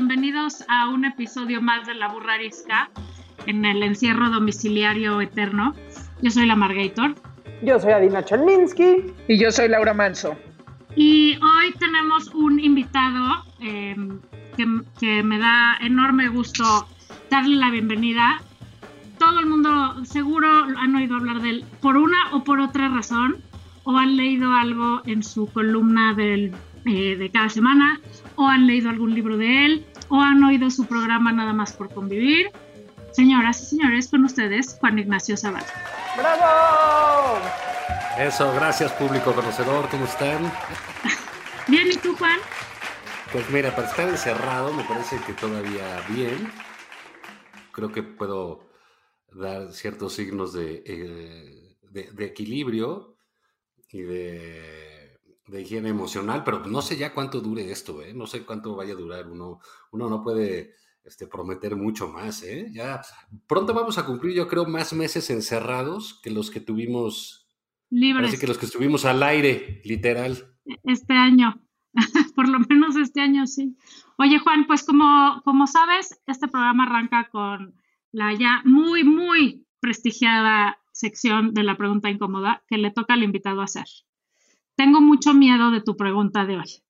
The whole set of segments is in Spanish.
Bienvenidos a un episodio más de La Burra Arisca en el encierro domiciliario eterno. Yo soy la Margator Yo soy Adina Chelminsky. Y yo soy Laura Manso. y hoy tenemos un invitado eh, que, que me da enorme gusto darle la bienvenida. Todo el mundo seguro han oído hablar de él por una o por otra razón o han leído algo en su columna del, eh, de cada semana o han leído algún libro de él o han oído su programa nada más por convivir. Señoras y señores, con ustedes Juan Ignacio Zavala. ¡Bravo! Eso, gracias público conocedor, ¿cómo están? Bien, ¿y tú Juan? Pues mira, para estar encerrado me parece que todavía bien. Creo que puedo dar ciertos signos de, eh, de, de equilibrio y de, de higiene emocional, pero no sé ya cuánto dure esto, ¿eh? No sé cuánto vaya a durar. Uno, uno no puede este, prometer mucho más, ¿eh? Ya pronto vamos a cumplir, yo creo, más meses encerrados que los que tuvimos Libres. Así que los que estuvimos al aire, literal. este año. Por lo menos este año sí. Oye, Juan, pues como, como sabes, este programa arranca con la ya muy, muy prestigiada sección de la pregunta incómoda que le toca al invitado hacer. Tengo mucho miedo de tu pregunta de hoy.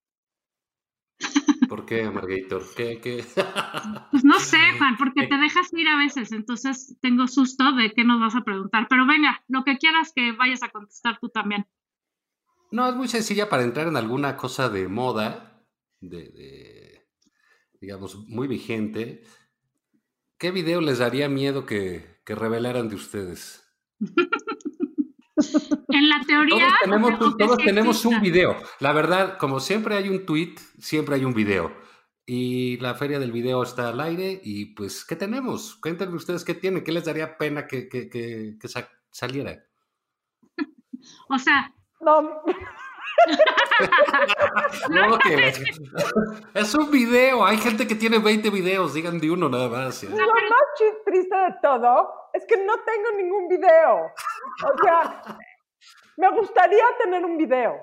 ¿Por qué, Margator? ¿Qué, qué? Pues no sé, Juan, porque te dejas ir a veces, entonces tengo susto de qué nos vas a preguntar. Pero venga, lo que quieras que vayas a contestar tú también. No, es muy sencilla para entrar en alguna cosa de moda, de, de, digamos, muy vigente. ¿Qué video les daría miedo que, que revelaran de ustedes? En la teoría... Todos tenemos, o todos sí tenemos un video. La verdad, como siempre hay un tweet, siempre hay un video. Y la feria del video está al aire. Y pues, ¿qué tenemos? Cuéntenme ustedes qué tienen, qué les daría pena que, que, que, que sa- saliera. O sea, No, No, que es un video. Hay gente que tiene 20 videos. Digan de uno nada más. ¿eh? lo más triste de todo es que no tengo ningún video. O sea, me gustaría tener un video.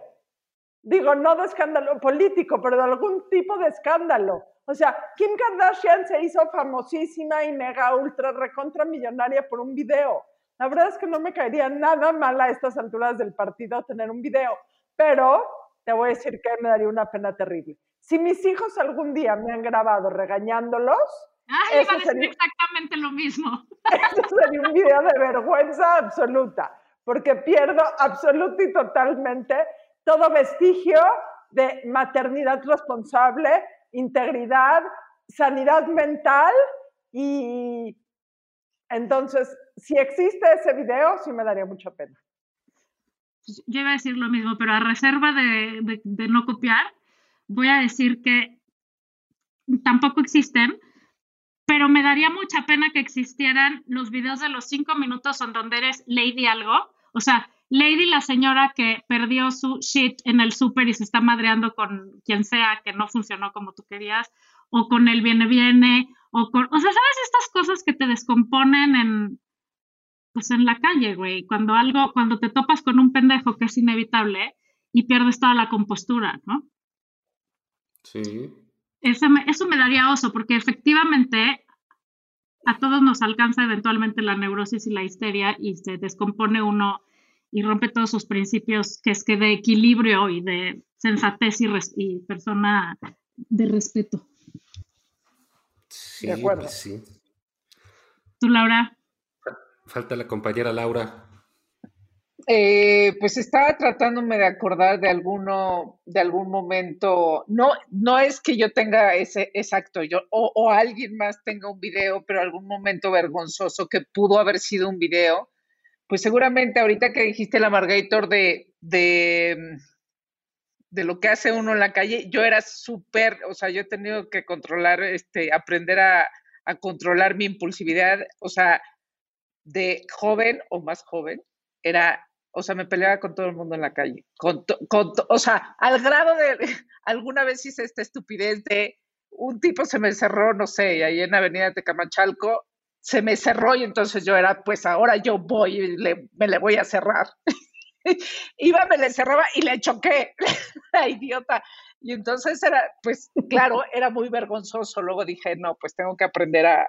Digo, no de escándalo político, pero de algún tipo de escándalo. O sea, Kim Kardashian se hizo famosísima y mega ultra recontra millonaria por un video. La verdad es que no me caería nada mal a estas alturas del partido tener un video, pero te voy a decir que me daría una pena terrible. Si mis hijos algún día me han grabado regañándolos, ay, iba Eso a decir sería- exactamente lo mismo. Esto sería un video de vergüenza absoluta, porque pierdo absoluta y totalmente todo vestigio de maternidad responsable, integridad, sanidad mental y entonces, si existe ese video, sí me daría mucha pena. Pues, Yo iba a decir lo mismo, pero a reserva de, de- de no copiar, voy a decir que tampoco existen, pero me daría mucha pena que existieran los videos de los cinco minutos en donde eres Lady algo. O sea, Lady la señora que perdió su shit en el súper y se está madreando con quien sea que no funcionó como tú querías, o con el viene viene, o con, o sea, ¿sabes estas cosas que te descomponen en, pues en la calle, güey? Cuando algo, cuando te topas con un pendejo que es inevitable y pierdes toda la compostura, ¿no? Sí. Eso me, eso me daría oso, porque efectivamente a todos nos alcanza eventualmente la neurosis y la histeria y se descompone uno y rompe todos sus principios, que es que de equilibrio y de sensatez y, res- y persona de respeto. Sí, De acuerdo. pues sí. ¿Tú, Laura? Falta la compañera Laura. Eh, pues estaba tratándome de acordar de alguno, de algún momento. No, no es que yo tenga ese exacto, yo, o, alguien más tenga un video, pero algún momento vergonzoso que pudo haber sido un video. Pues seguramente ahorita que dijiste la Margator de, de, de lo que hace uno en la calle, yo era súper, o sea, yo he tenido que controlar, este, aprender a, a controlar mi impulsividad, o sea, de joven o más joven, era, o sea, me peleaba con todo el mundo en la calle, con, con o sea, al grado de, alguna vez hice esta estupidez de un tipo se me cerró, no sé, ahí en Avenida Tecamachalco, se me cerró y entonces yo era, pues ahora yo voy y me le voy a cerrar. Iba, me le cerraba y le choqué, la idiota. Y entonces era, pues claro, era muy vergonzoso. Luego dije, no, pues tengo que aprender a,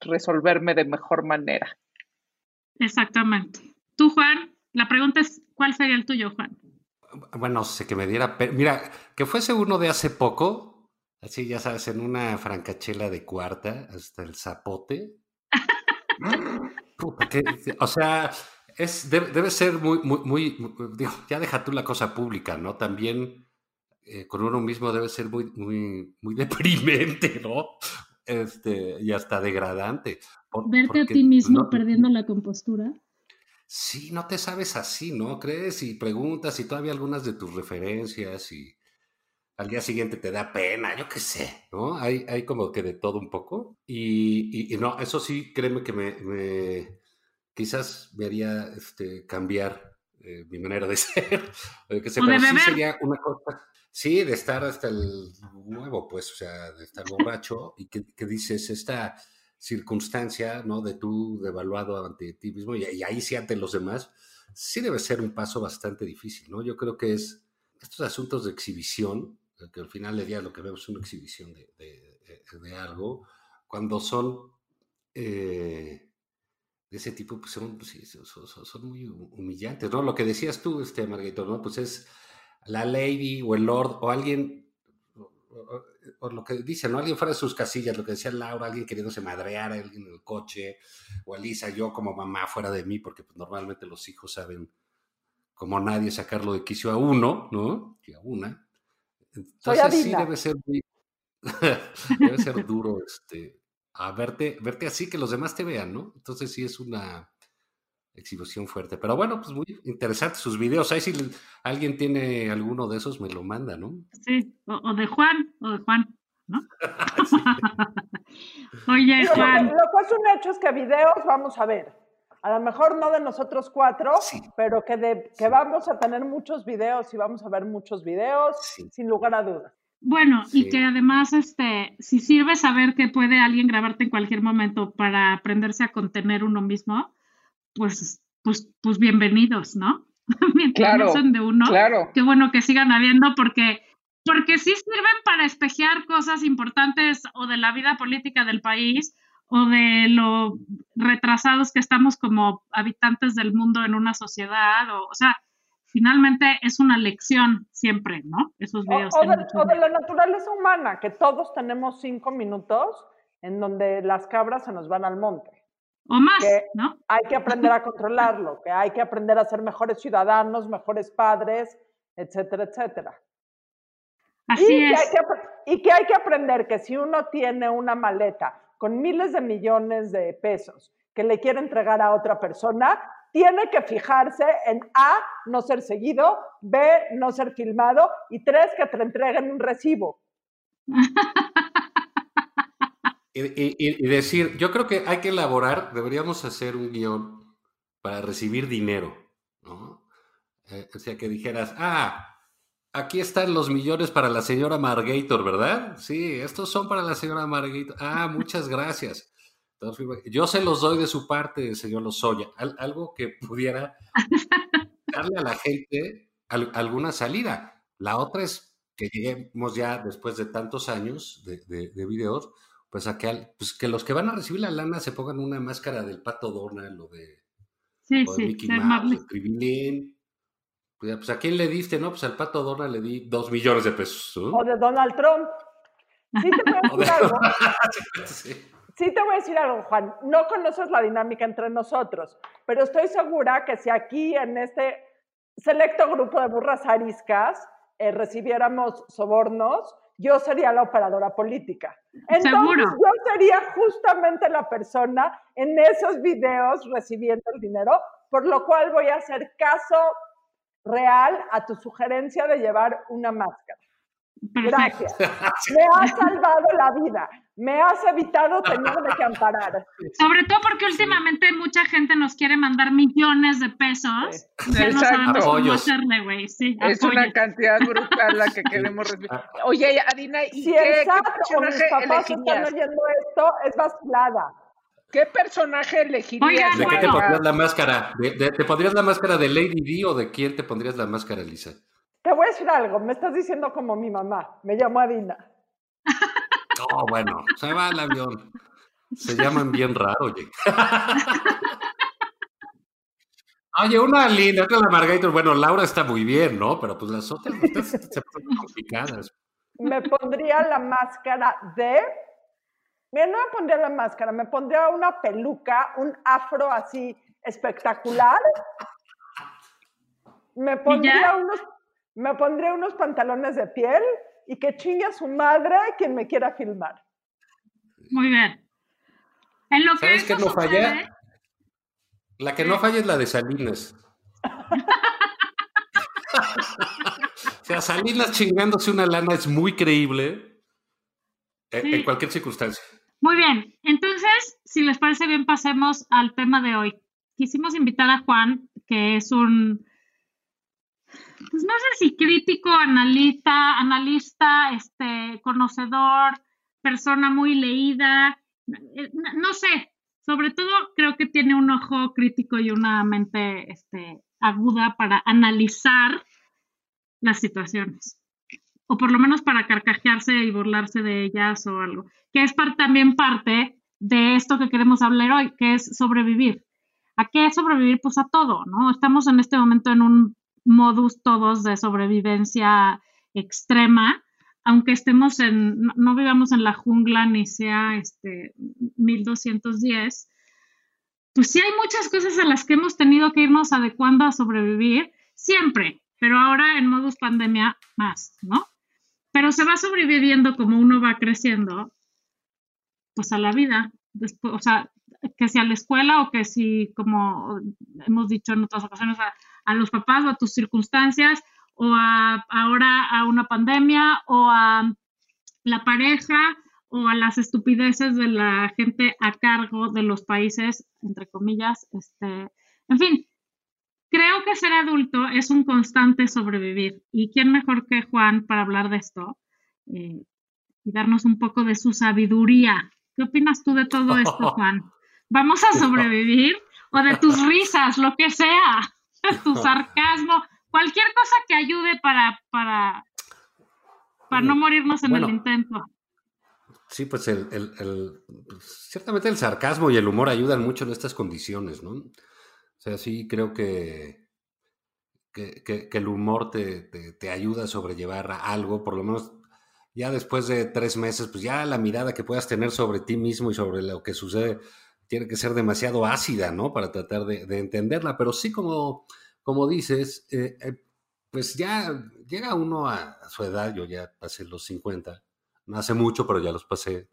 resolverme de mejor manera. Exactamente. Tú, Juan, la pregunta es, ¿cuál sería el tuyo, Juan? Bueno, sé que me diera... Mira, que fuese uno de hace poco, así ya sabes, en una francachela de cuarta, hasta el zapote. o sea, es, debe, ser muy, muy, muy, digo, ya deja tú la cosa pública, ¿no? También eh, con uno mismo debe ser muy, muy, muy deprimente, ¿no? Este, y hasta degradante. Verte a ti mismo perdiendo la compostura. Sí, no te sabes así, ¿no? Crees y preguntas y todavía algunas de tus referencias y al día siguiente te da pena, yo qué sé, ¿no? Hay, hay como que de todo un poco. Y, y, no, eso sí, créeme que me, me quizás me haría este, cambiar eh, mi manera de ser. que sé, pero sí sería una cosa Sí, de estar hasta el nuevo, pues, o sea, de estar borracho y que, dices esta circunstancia, ¿no? De tú devaluado ante ti mismo y, ahí sí ante los demás, sí debe ser un paso bastante difícil, ¿no? Yo creo que es estos asuntos de exhibición, que al final del día lo que vemos es una exhibición de, de, algo, cuando son eh, de ese tipo, pues son, pues son, son, muy humillantes, ¿no? Lo que decías tú, este, Margarito, ¿no? Pues es la lady o el lord o alguien, o, lo que dice, ¿no? Alguien fuera de sus casillas, lo que decía Laura, alguien queriéndose madrear alguien en el coche, o Elisa, yo como mamá fuera de mí, porque pues, normalmente los hijos saben como nadie sacarlo de quicio a uno, ¿no? Y a una. Entonces sí debe ser muy, debe ser duro este, a verte, verte así, que los demás te vean, ¿no? Entonces sí es una, exhibición fuerte. Pero bueno, pues muy interesante sus videos. Ahí si alguien tiene alguno de esos, me lo manda, ¿no? Sí, o, de Juan, o de Juan, ¿no? Oye, Juan. Lo, que es un hecho es que videos vamos a ver. A lo mejor no de nosotros cuatro, pero que, de, que vamos a tener muchos videos y vamos a ver muchos videos, sin lugar a dudas. Bueno, y que además, este, si sirve saber que puede alguien grabarte en cualquier momento para aprenderse a contener uno mismo, pues, pues, pues bienvenidos, ¿no? Mientras no son de uno, claro. qué bueno que sigan habiendo porque, porque sí sirven para espejear cosas importantes o de la vida política del país o de lo retrasados que estamos como habitantes del mundo en una sociedad, o, o sea, finalmente es una lección siempre, ¿no? Esos videos. O, o de la naturaleza humana, que todos tenemos cinco minutos en donde las cabras se nos van al monte o más, ¿no? Hay que aprender a controlarlo, que hay que aprender a ser mejores ciudadanos, mejores padres, etcétera, etcétera. Así y es. Que hay que, y que hay que aprender que si uno tiene una maleta con miles de millones de pesos que le quiere entregar a otra persona, tiene que fijarse en A, no ser seguido, B, no ser filmado y tres, que te entreguen un recibo. Y, decir, yo creo que hay que elaborar, deberíamos hacer un guion para recibir dinero, ¿no? Eh, o sea, que dijeras, ah, aquí están los millones para la señora Margator, ¿verdad? Sí, estos son para la señora Margator. Ah, muchas gracias. yo se los doy de su parte, señor Lozoya. algo que pudiera darle a la gente alguna salida. La otra es que lleguemos ya después de tantos años de, de videos pues a que, pues que los que van a recibir la lana se pongan una máscara del pato Donald o de, sí, sí, Mickey Mouse, de Pues, pues, a quién le diste, ¿no? Pues al pato Donald le di dos millones de pesos. O de Donald Trump. Sí te voy a decir algo. sí. te voy a decir algo, Juan. No conoces la dinámica entre nosotros, pero estoy segura que si aquí en este selecto grupo de burras ariscas eh, recibiéramos sobornos, yo sería la operadora política. Entonces yo sería justamente la persona en esos videos recibiendo el dinero, por lo cual voy a hacer caso real a tu sugerencia de llevar una máscara. Gracias. Me ha salvado la vida. Me has evitado tenerme que amparar. Sobre todo porque últimamente mucha gente nos quiere mandar millones de pesos. y Ya no Exacto. sabemos cómo hacerle, güey. Sí, Es apoyos. una cantidad brutal la que queremos recibir. Oye, Adina, ¿y Si qué, el qué o mis papás están oyendo esto, es vacilada. ¿Qué personaje elegirías? Oigan, ¿De qué te Bueno. pondrías la máscara? ¿De, de- te pondrías la máscara de Lady D o de quién te pondrías la máscara, Lisa? Te voy a decir algo, me estás diciendo como mi mamá. Me llamo Adina. Oh, bueno, se va el avión. Se llaman bien raro, oye. Oye, una linda, otra la Margarita. Bueno, Laura está muy bien, ¿no? Pero pues las otras se ponen complicadas. Me pondría la máscara de... Mira, no me pondría la máscara, me pondría una peluca, un afro así espectacular. Me pondría unos, me pondría unos pantalones de piel y que chingue a su madre quien me quiera filmar. Muy bien. En lo que ¿Sabes qué eso no sucede, falla? La que no falla es la de Salinas. o sea, Salinas chingándose una lana es muy creíble en, Sí. en cualquier circunstancia. Muy bien, entonces, si les parece bien, pasemos al tema de hoy. Quisimos invitar a Juan, que es un, pues no sé si crítico, analista, analista, este, conocedor, persona muy leída, eh, no, sé, sobre todo creo que tiene un ojo crítico y una mente, este, aguda para analizar las situaciones o por lo menos para carcajearse y burlarse de ellas o algo, que es también parte de esto que queremos hablar hoy, que es sobrevivir. ¿A qué sobrevivir? Pues a todo, ¿no? Estamos en este momento en un modus todos de sobrevivencia extrema, aunque estemos en, no, vivamos en la jungla ni sea este 1210, pues sí hay muchas cosas a las que hemos tenido que irnos adecuando a sobrevivir, siempre, pero ahora en modus pandemia más, ¿no? Pero se va sobreviviendo como uno va creciendo, pues a la vida, después, o sea, que sea a la escuela o que si, como hemos dicho en otras ocasiones, a, a los papás o a tus circunstancias, o a, ahora a una pandemia, o a la pareja, o a las estupideces de la gente a cargo de los países, entre comillas, este, en fin, creo que ser adulto es un constante sobrevivir. ¿Y quién mejor que Juan para hablar de esto eh, y darnos un poco de su sabiduría? ¿Qué opinas tú de todo esto, Juan? ¿Vamos a sobrevivir? ¿O de tus risas, lo que sea? Tu sarcasmo, cualquier cosa que ayude para, para, para no morirnos en Bueno. el intento. Sí, pues el, el- el- pues, ciertamente el sarcasmo y el humor ayudan mucho en estas condiciones, ¿no? O sea, sí creo que, que, que- que el humor te, te- te ayuda a sobrellevar algo, por lo menos ya después de tres meses, pues ya la mirada que puedas tener sobre ti mismo y sobre lo que sucede tiene que ser demasiado ácida, ¿no? Para tratar de, de entenderla, pero sí como, como dices, eh, eh, pues ya llega uno a, su edad, yo ya pasé los 50, no hace mucho, pero ya los pasé.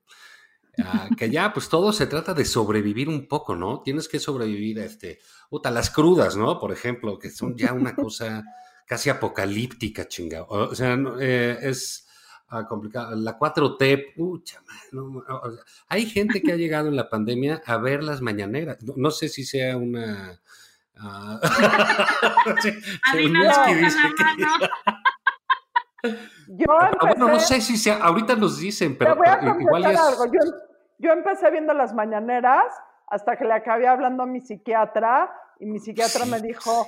que ya, pues todo se trata de sobrevivir un poco, ¿no? Tienes que sobrevivir a este, puta, las crudas, ¿no? Por ejemplo, que son ya una cosa casi apocalíptica, chingado. O sea, eh, es ah, complicado. La 4T, pucha, no, o sea, hay gente que ha llegado en la pandemia a ver las mañaneras. No, no sé si sea una. ah, dice la que- mano. Yo Ah, empecé, bueno, no sé si sea, ahorita nos dicen, pero, te voy a igual es. algo. Yo, yo empecé viendo las mañaneras hasta que le acabé hablando a mi psiquiatra y mi psiquiatra me dijo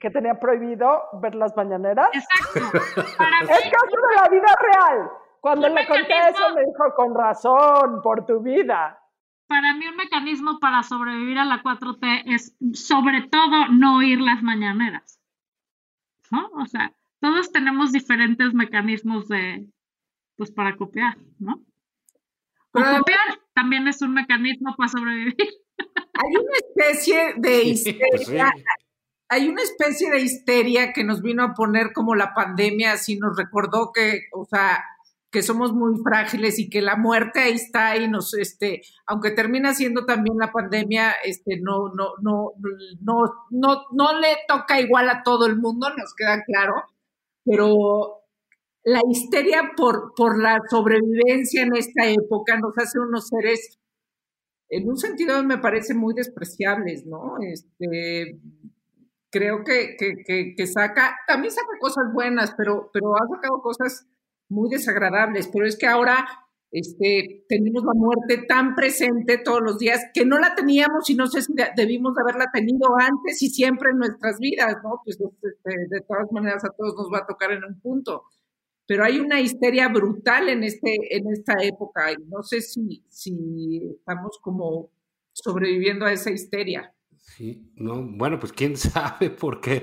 que tenía prohibido ver las mañaneras. Exacto. Para mí, Es caso de la vida real. Cuando le conté eso me dijo, con razón, por tu vida. para mí un mecanismo para sobrevivir a la 4T es sobre todo no oír las mañaneras. ¿No? O sea, todos tenemos diferentes mecanismos de, pues para copiar, ¿no? O Pero- copiar también es un mecanismo para sobrevivir. Hay una especie de histeria, Sí. Hay una especie de histeria que nos vino a poner como la pandemia, así nos recordó que, o sea, que somos muy frágiles y que la muerte ahí está y nos, este, aunque termina siendo también la pandemia, este, no, no, no, no, no, no le toca igual a todo el mundo, nos queda claro, pero la histeria por, por la sobrevivencia en esta época nos hace unos seres, en un sentido me parece muy despreciables, ¿no? Este, creo que, que, que, saca, también saca cosas buenas, pero, pero ha sacado cosas muy desagradables, pero es que ahora este, tenemos la muerte tan presente todos los días que no la teníamos y no sé si debimos de haberla tenido antes y siempre en nuestras vidas, ¿no? Pues este, de todas maneras a todos nos va a tocar en un punto pero hay una histeria brutal en, este, en esta época y no sé si, si estamos como sobreviviendo a esa histeria. Sí, no, bueno, pues quién sabe por qué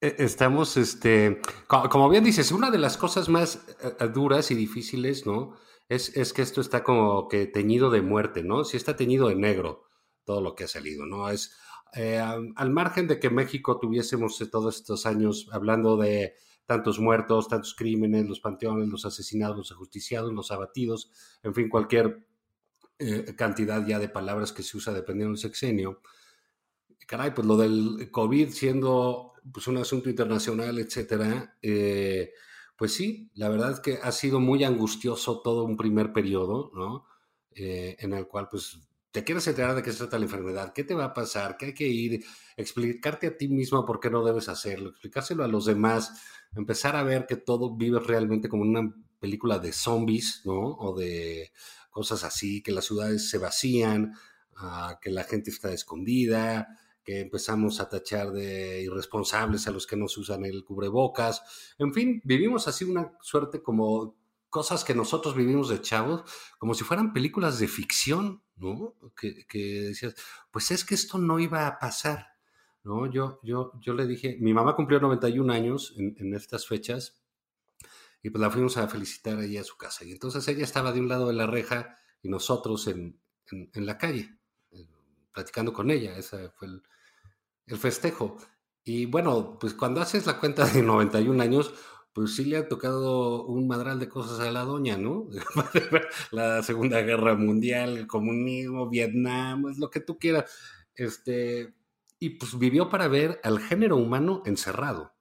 e, estamos, este, como bien dices, una de las cosas más eh, duras y difíciles, ¿no? Es, es que esto está como que teñido de muerte, ¿no? Si está teñido de negro todo lo que ha salido, ¿no? Es eh, al margen de que México tuviésemos todos estos años hablando de tantos muertos, tantos crímenes, los panteones, los asesinados, los ajusticiados, los abatidos, en fin, cualquier eh, cantidad ya de palabras que se usa dependiendo del sexenio. Caray, pues lo del COVID siendo pues, un asunto internacional, etcétera, eh, pues sí, la verdad es que ha sido muy angustioso todo un primer periodo, ¿no? Eh, en el cual, pues, te quieres enterar de qué se trata la enfermedad, qué te va a pasar, qué hay que ir, explicarte a ti mismo por qué no debes hacerlo, explicárselo a los demás, empezar a ver que todo vive realmente como una película de zombies, ¿no? O de cosas así, que las ciudades se vacían, ah, que la gente está escondida, que empezamos a tachar de irresponsables a los que no usan el cubrebocas. En fin, vivimos así una suerte como cosas que nosotros vivimos de chavos, como si fueran películas de ficción, ¿no? Que, que decías, pues es que esto no iba a pasar. ¿no? Yo, yo, yo le dije, mi mamá cumplió 91 años en, estas fechas y pues la fuimos a felicitar ahí a su casa. Y entonces ella estaba de un lado de la reja y nosotros en, la calle, eh, platicando con ella. Ese fue el, festejo. Y bueno, pues cuando haces la cuenta de 91 años, pues sí le ha tocado un madral de cosas a la doña, ¿no? la Segunda Guerra Mundial, el comunismo, Vietnam, es lo que tú quieras. Este, y pues vivió para ver al género humano encerrado.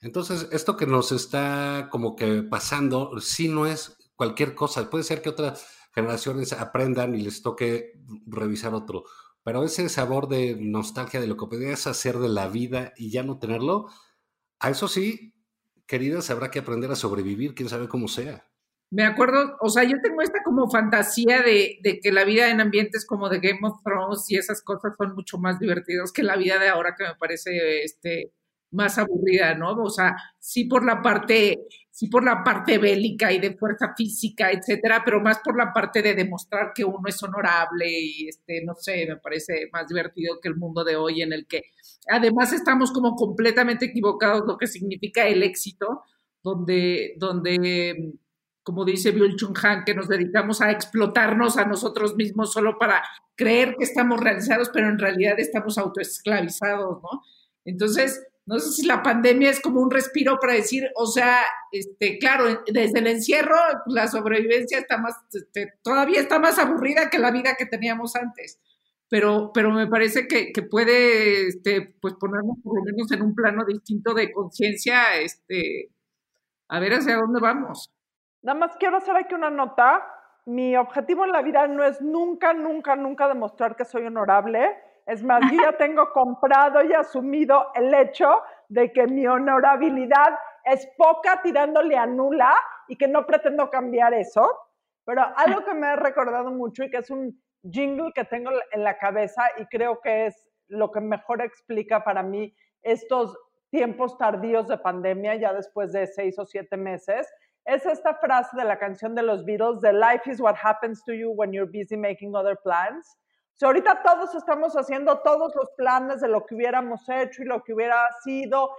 Entonces, esto que nos está como que pasando, sí no es cualquier cosa. Puede ser que otras generaciones aprendan y les toque revisar otro. Pero ese sabor de nostalgia de lo que podías hacer de la vida y ya no tenerlo, a eso sí, queridas, habrá que aprender a sobrevivir, quién sabe cómo sea me acuerdo, o sea, yo tengo esta como fantasía de, de, que la vida en ambientes como de Game of Thrones y esas cosas son mucho más divertidos que la vida de ahora que me parece este más aburrida, ¿no? O sea, sí por la parte, sí por la parte bélica y de fuerza física, etcétera, pero más por la parte de demostrar que uno es honorable y este, no sé, me parece más divertido que el mundo de hoy en el que además estamos como completamente equivocados lo que significa el éxito, donde, donde como dice Byul Chung Han, que nos dedicamos a explotarnos a nosotros mismos solo para creer que estamos realizados, pero en realidad estamos autoesclavizados, ¿no? Entonces, no sé si la pandemia es como un respiro para decir, o sea, este, claro, desde el encierro la sobrevivencia está más, este, todavía está más aburrida que la vida que teníamos antes. Pero, pero me parece que, que puede este, pues ponernos por lo menos en un plano distinto de conciencia, este, a ver hacia dónde vamos. Nada más quiero hacer aquí una nota. Mi objetivo en la vida no es nunca, nunca, nunca demostrar que soy honorable. Es más, yo ya tengo comprado y asumido el hecho de que mi honorabilidad es poca tirándole a nula y que no pretendo cambiar eso. Pero algo que me ha recordado mucho y que es un jingle que tengo en la cabeza y creo que es lo que mejor explica para mí estos tiempos tardíos de pandemia, ya después de seis o siete meses, es esta frase de la canción de los Beatles, de Life is what happens to you when you're busy making other plans. O ahorita todos estamos haciendo todos los planes de lo que hubiéramos hecho y lo que hubiera sido,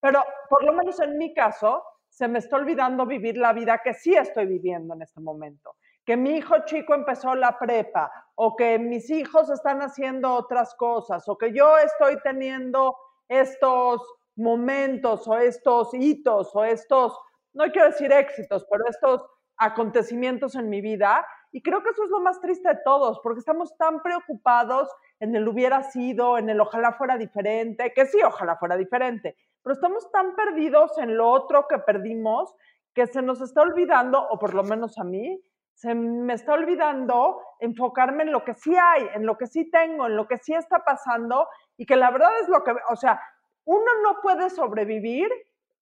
pero por lo menos en mi caso, se me está olvidando vivir la vida que sí estoy viviendo en este momento. Que mi hijo chico empezó la prepa, o que mis hijos están haciendo otras cosas, o que yo estoy teniendo estos momentos, o estos hitos, o estos no quiero decir éxitos, pero estos acontecimientos en mi vida Y creo que eso es lo más triste de todos, porque estamos tan preocupados en el hubiera sido, en el ojalá fuera diferente, que sí, ojalá fuera diferente, pero estamos tan perdidos en lo otro que perdimos que se nos está olvidando, o por lo menos a mí, se me está olvidando enfocarme en lo que sí hay, en lo que sí tengo, en lo que sí está pasando y que la verdad es lo que, o sea, uno no puede sobrevivir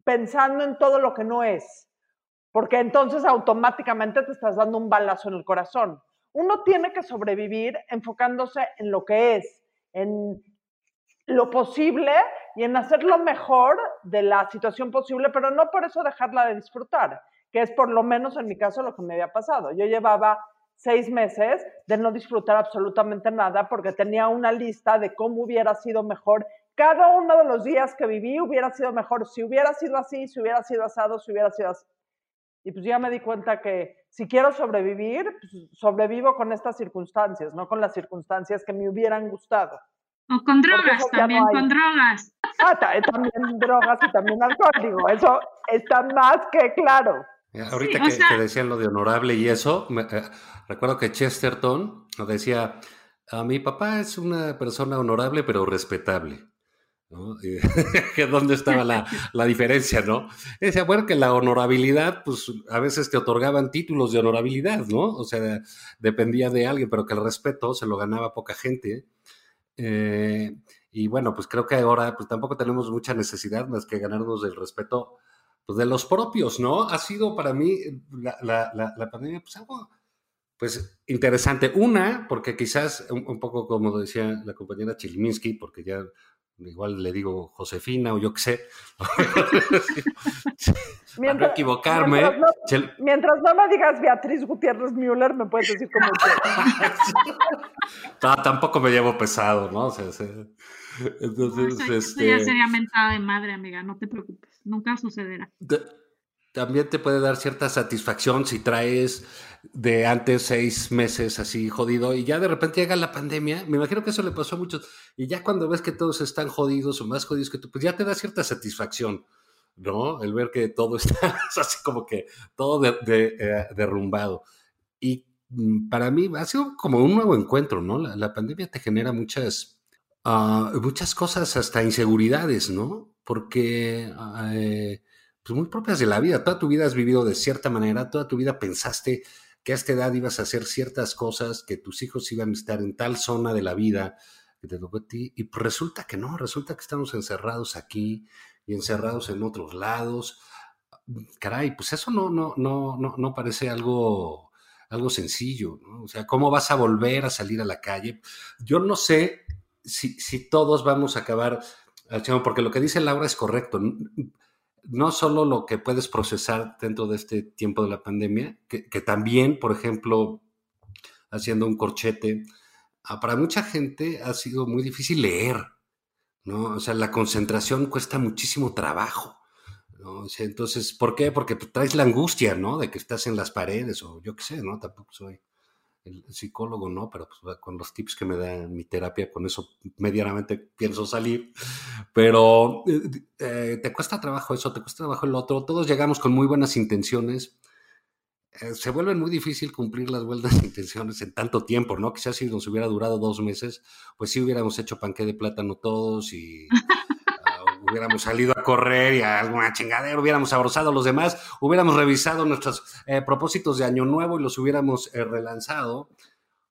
pensando en todo lo que no es, porque entonces automáticamente te estás dando un balazo en el corazón. Uno tiene que sobrevivir enfocándose en lo que es, en lo posible y en hacer lo mejor de la situación posible, pero no por eso dejarla de disfrutar, que es por lo menos en mi caso lo que me había pasado. Yo llevaba seis meses de no disfrutar absolutamente nada porque tenía una lista de cómo hubiera sido mejor. Cada uno de los días que viví hubiera sido mejor si hubiera sido así, si hubiera sido asado, si hubiera sido así. Y pues ya me di cuenta que si quiero sobrevivir, pues sobrevivo con estas circunstancias, no con las circunstancias que me hubieran gustado. O con drogas también, con drogas. Ah, también drogas y también alcohol, digo, eso está más que claro. Ahorita que, decían lo de honorable y eso, eh, recuerdo que Chesterton decía, a mi papá es una persona honorable pero respetable. ¿No? ¿Dónde estaba la, la, diferencia, no? Decía, bueno, que la honorabilidad, pues a veces te otorgaban títulos de honorabilidad, ¿no? O sea, dependía de alguien, pero que el respeto se lo ganaba poca gente. Eh, y bueno, pues creo que ahora pues tampoco tenemos mucha necesidad más que ganarnos el respeto pues, de los propios, ¿no? Ha sido para mí la, la, la, pandemia pues algo pues interesante. Una, porque quizás un, poco como decía la compañera Chiliminski, porque ya igual le digo Josefina o yo qué sé, mientras, no equivocarme. Mientras no, me digas Beatriz Gutiérrez Müller, me puedes decir como no, tampoco me llevo pesado, ¿no? O sea, entonces, este... ya sería mentada de madre, amiga, no te preocupes, nunca sucederá. También te puede dar cierta satisfacción si traes de antes seis meses así jodido y ya de repente llega la pandemia, me imagino que eso le pasó a muchos, y ya cuando ves que todos están jodidos o más jodidos que tú, pues ya te da cierta satisfacción, ¿no? El ver que todo está así como que todo eh, derrumbado. Y mm, para mí ha sido como un nuevo encuentro, ¿no? La, pandemia te genera muchas, ah, muchas cosas, hasta inseguridades, ¿no? Porque... Eh, pues muy propias de la vida. Toda tu vida has vivido de cierta manera, toda tu vida pensaste que a esta edad ibas a hacer ciertas cosas, que tus hijos iban a estar en tal zona de la vida que te tocó a ti, y pues resulta que no, resulta que estamos encerrados aquí y encerrados en otros lados. Caray, pues eso no, no, no, no, no parece algo, algo sencillo, ¿no? O sea, ¿cómo vas a volver a salir a la calle? Yo no sé si, si todos vamos a acabar, porque lo que dice Laura es correcto no solo lo que puedes procesar dentro de este tiempo de la pandemia, que, también, por ejemplo, haciendo un corchete, ah, para mucha gente ha sido muy difícil leer, ¿no? O sea, la concentración cuesta muchísimo trabajo, ¿no? entonces, ¿por qué? Porque traes la angustia, ¿no? De que estás en las paredes o yo qué sé, ¿no? Tampoco soy el psicólogo no, pero pues, con los tips que me da mi terapia, con eso medianamente pienso salir. Pero eh, eh, te cuesta trabajo eso, te cuesta trabajo el otro. Todos llegamos con muy buenas intenciones. Eh, se vuelve muy difícil cumplir las buenas intenciones en tanto tiempo, ¿no? Quizás si nos hubiera durado dos meses, pues sí hubiéramos hecho panque de plátano todos y hubiéramos salido a correr y a alguna chingadera, hubiéramos abrazado a los demás, hubiéramos revisado nuestros eh, propósitos de año nuevo y los hubiéramos eh, relanzado.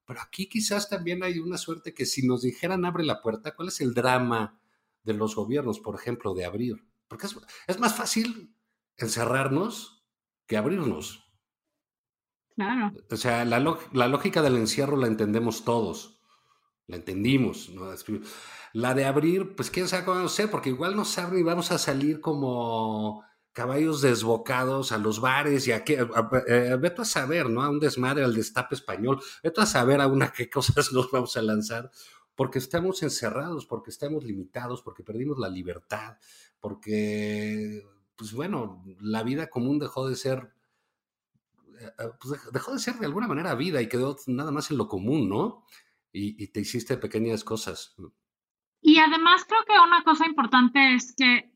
Pero aquí quizás también hay una suerte que si nos dijeran abre la puerta, ¿cuál es el drama de los gobiernos, por ejemplo, de abrir? Porque es, más fácil encerrarnos que abrirnos. Claro. O sea, la, la lógica del encierro la entendemos todos, la entendimos. ¿no? La de abrir, pues quién sabe cómo ser, porque igual nos abren y vamos a salir como caballos desbocados a los bares y a qué, eh, veto a saber, ¿no? A un desmadre, al destape español, veto a saber a una qué cosas nos vamos a lanzar, porque estamos encerrados, porque estamos limitados, porque perdimos la libertad, porque, pues bueno, la vida común dejó de ser, eh, eh, pues dejó de ser de alguna manera vida y quedó nada más en lo común, ¿no? Y, y te hiciste pequeñas cosas. Y además creo que una cosa importante es que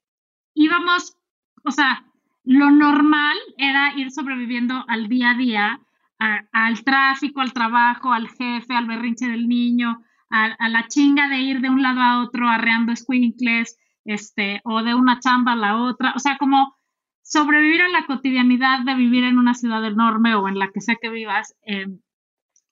íbamos, o sea, lo normal era ir sobreviviendo al día a día al tráfico, al trabajo, al jefe, al berrinche del niño, a, la chinga de ir de un lado a otro arreando squinkles, este, o de una chamba a la otra, o sea, como sobrevivir a la cotidianidad de vivir en una ciudad enorme o en la que sea que vivas, eh,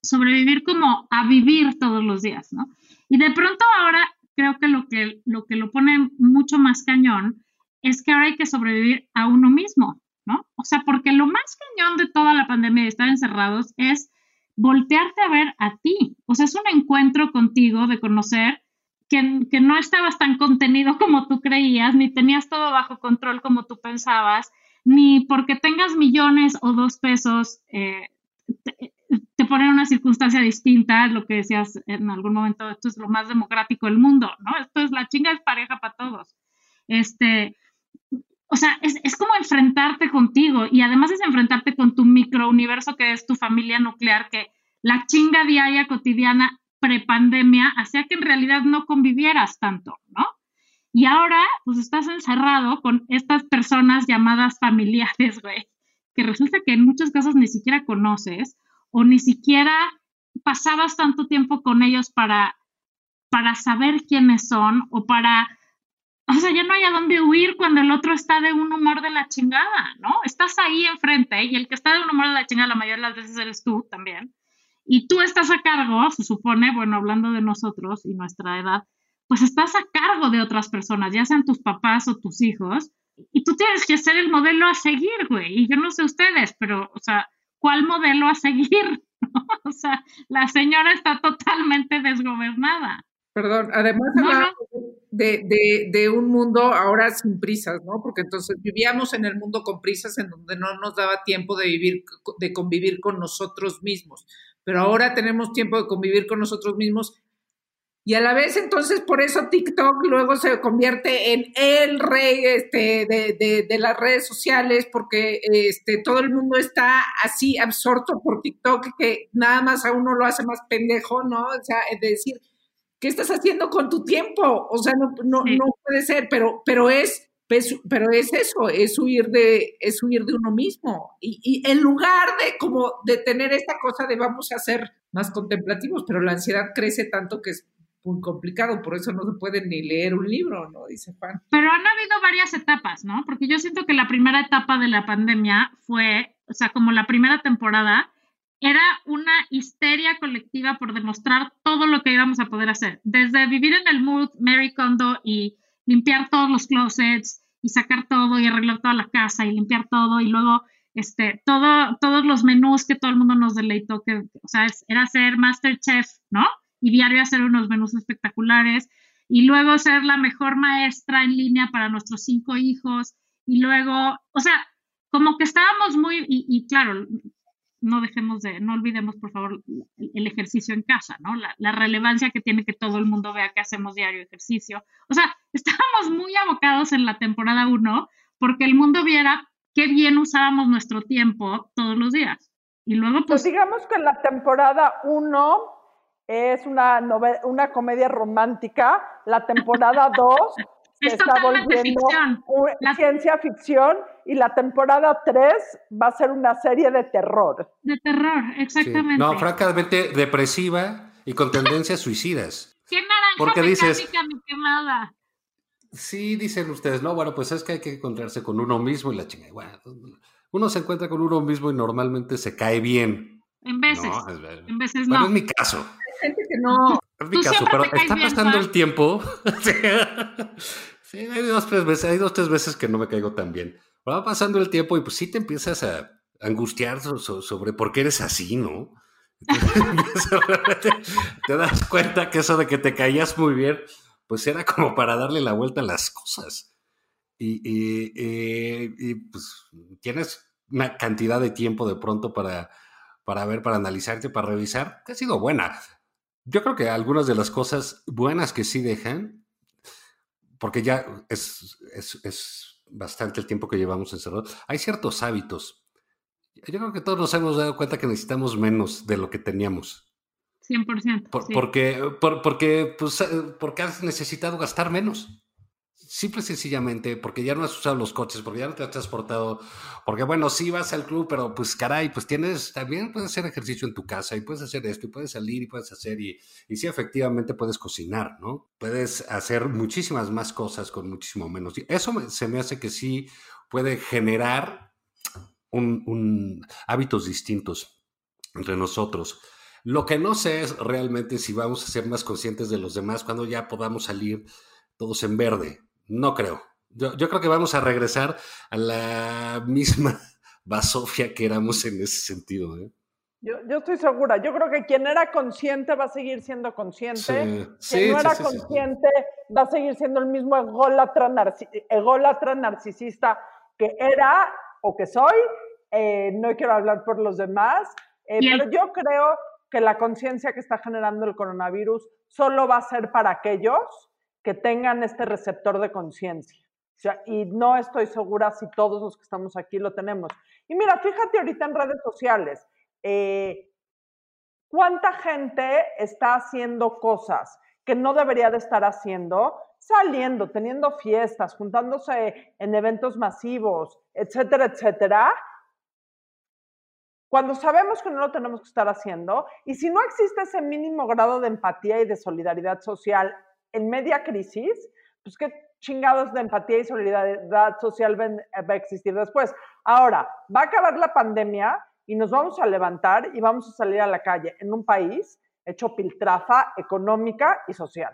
sobrevivir como a vivir todos los días, ¿no? Y de pronto ahora creo que lo que lo, que lo pone mucho más cañón es que ahora hay que sobrevivir a uno mismo, ¿no? O sea, porque lo más cañón de toda la pandemia de estar encerrados es voltearte a ver a ti. O sea, es un encuentro contigo de conocer que, que no estabas tan contenido como tú creías, ni tenías todo bajo control como tú pensabas, ni porque tengas millones o dos pesos, eh, te ponen una circunstancia distinta, lo que decías en algún momento, esto es lo más democrático del mundo, ¿no? Esto es la chinga es pareja para todos. Este, o sea, es, es, como enfrentarte contigo y además es enfrentarte con tu microuniverso que es tu familia nuclear, que la chinga diaria cotidiana prepandemia hacía que en realidad no convivieras tanto, ¿no? Y ahora, pues estás encerrado con estas personas llamadas familiares, güey, que resulta que en muchos casos ni siquiera conoces o ni siquiera pasabas tanto tiempo con ellos para, para saber quiénes son o para o sea, ya no hay a dónde huir cuando el otro está de un humor de la chingada, ¿no? Estás ahí enfrente y el que está de un humor de la chingada la mayoría de las veces eres tú también. Y tú estás a cargo, se supone, bueno, hablando de nosotros y nuestra edad, pues estás a cargo de otras personas, ya sean tus papás o tus hijos, y tú tienes que ser el modelo a seguir, güey. Y yo no sé ustedes, pero, o sea, ¿cuál modelo a seguir? o sea, la señora está totalmente desgobernada. Perdón, además No, no. De, de, de, un mundo ahora sin prisas, ¿no? Porque entonces vivíamos en el mundo con prisas en donde no nos daba tiempo de vivir, de convivir con nosotros mismos. Pero ahora tenemos tiempo de convivir con nosotros mismos y a la vez entonces por eso TikTok luego se convierte en el rey este, de, de, de, las redes sociales porque este, todo el mundo está así absorto por TikTok que nada más a uno lo hace más pendejo, ¿no? O sea, es decir, ¿qué estás haciendo con tu tiempo? O sea, no, no, sí. no puede ser, pero, pero es pero es eso, es huir de, es huir de uno mismo. Y, y, en lugar de como de tener esta cosa de vamos a ser más contemplativos, pero la ansiedad crece tanto que es muy complicado, por eso no se puede ni leer un libro, ¿no? Dice Juan. Pero han habido varias etapas, ¿no? Porque yo siento que la primera etapa de la pandemia fue, o sea, como la primera temporada, era una histeria colectiva por demostrar todo lo que íbamos a poder hacer. Desde vivir en el mood Mary Kondo y limpiar todos los closets y sacar todo y arreglar toda la casa y limpiar todo y luego este, todo, todos los menús que todo el mundo nos deleitó, que, o sea, era ser Masterchef, ¿no? Y diario hacer unos menús espectaculares y luego ser la mejor maestra en línea para nuestros cinco hijos y luego, o sea, como que estábamos muy, y, y claro, no dejemos de, no olvidemos por favor el ejercicio en casa, ¿no? La, la, relevancia que tiene que todo el mundo vea que hacemos diario ejercicio. O sea, estábamos muy abocados en la temporada 1 porque el mundo viera qué bien usábamos nuestro tiempo todos los días. Y luego, pues... pues digamos que la temporada 1 es una, una comedia romántica, la temporada 2 se está volviendo ficción. La... ciencia ficción y la temporada 3 va a ser una serie de terror. De terror, exactamente. Sí. No, francamente depresiva y con tendencias suicidas. ¡Qué naranja Porque dices, mi quemada! Sí, dicen ustedes, no, bueno, pues es que hay que encontrarse con uno mismo y la chingada. Bueno, uno se encuentra con uno mismo y normalmente se cae bien. En veces. No, en veces bueno, no. es mi caso. Gente que no. Es mi caso, pero está pasando el tiempo. sí, hay dos, tres veces, hay dos, tres veces que no me caigo tan bien. Pero va pasando el tiempo y pues sí te empiezas a angustiar so, so, sobre por qué eres así, ¿no? te, te das cuenta que eso de que te caías muy bien, pues era como para darle la vuelta a las cosas. Y, y, y, y, pues tienes una cantidad de tiempo de pronto para, para ver, para analizarte, para revisar, que ha sido buena. Yo creo que algunas de las cosas buenas que sí dejan, porque ya es, es, es bastante el tiempo que llevamos encerrados, hay ciertos hábitos. Yo creo que todos nos hemos dado cuenta que necesitamos menos de lo que teníamos. 100%. Por, sí. Porque, por, porque, pues, porque has necesitado gastar menos. Simple y sencillamente, porque ya no has usado los coches, porque ya no te has transportado, porque bueno, sí vas al club, pero pues caray, pues tienes, también puedes hacer ejercicio en tu casa y puedes hacer esto y puedes salir y puedes hacer y, y sí, efectivamente puedes cocinar, ¿no? Puedes hacer muchísimas más cosas con muchísimo menos. Eso se me hace que sí puede generar un- hábitos distintos entre nosotros. Lo que no sé es realmente si vamos a ser más conscientes de los demás cuando ya podamos salir todos en verde. No creo. Yo, yo creo que vamos a regresar a la misma basofia que éramos en ese sentido. ¿eh? Yo, yo estoy segura. Yo creo que quien era consciente va a seguir siendo consciente. Sí, Quien sí, no sí, era sí, sí. consciente va a seguir siendo el mismo ególatra, narci- ególatra narcisista que era o que soy. Eh, no quiero hablar por los demás, eh, pero yo creo que la conciencia que está generando el coronavirus solo va a ser para aquellos que tengan este receptor de conciencia. Y no estoy segura si todos los que estamos aquí lo tenemos. Y mira, fíjate ahorita en redes sociales, eh, ¿cuánta gente está haciendo cosas que no debería de estar haciendo? Saliendo, teniendo fiestas, juntándose en eventos masivos, etcétera, etcétera. Cuando sabemos que no lo tenemos que estar haciendo, y si no existe ese mínimo grado de empatía y de solidaridad social en media crisis, pues qué chingados de empatía y solidaridad social ven- va a existir después. Ahora, va a acabar la pandemia y nos vamos a levantar y vamos a salir a la calle en un país hecho piltrafa económica y social.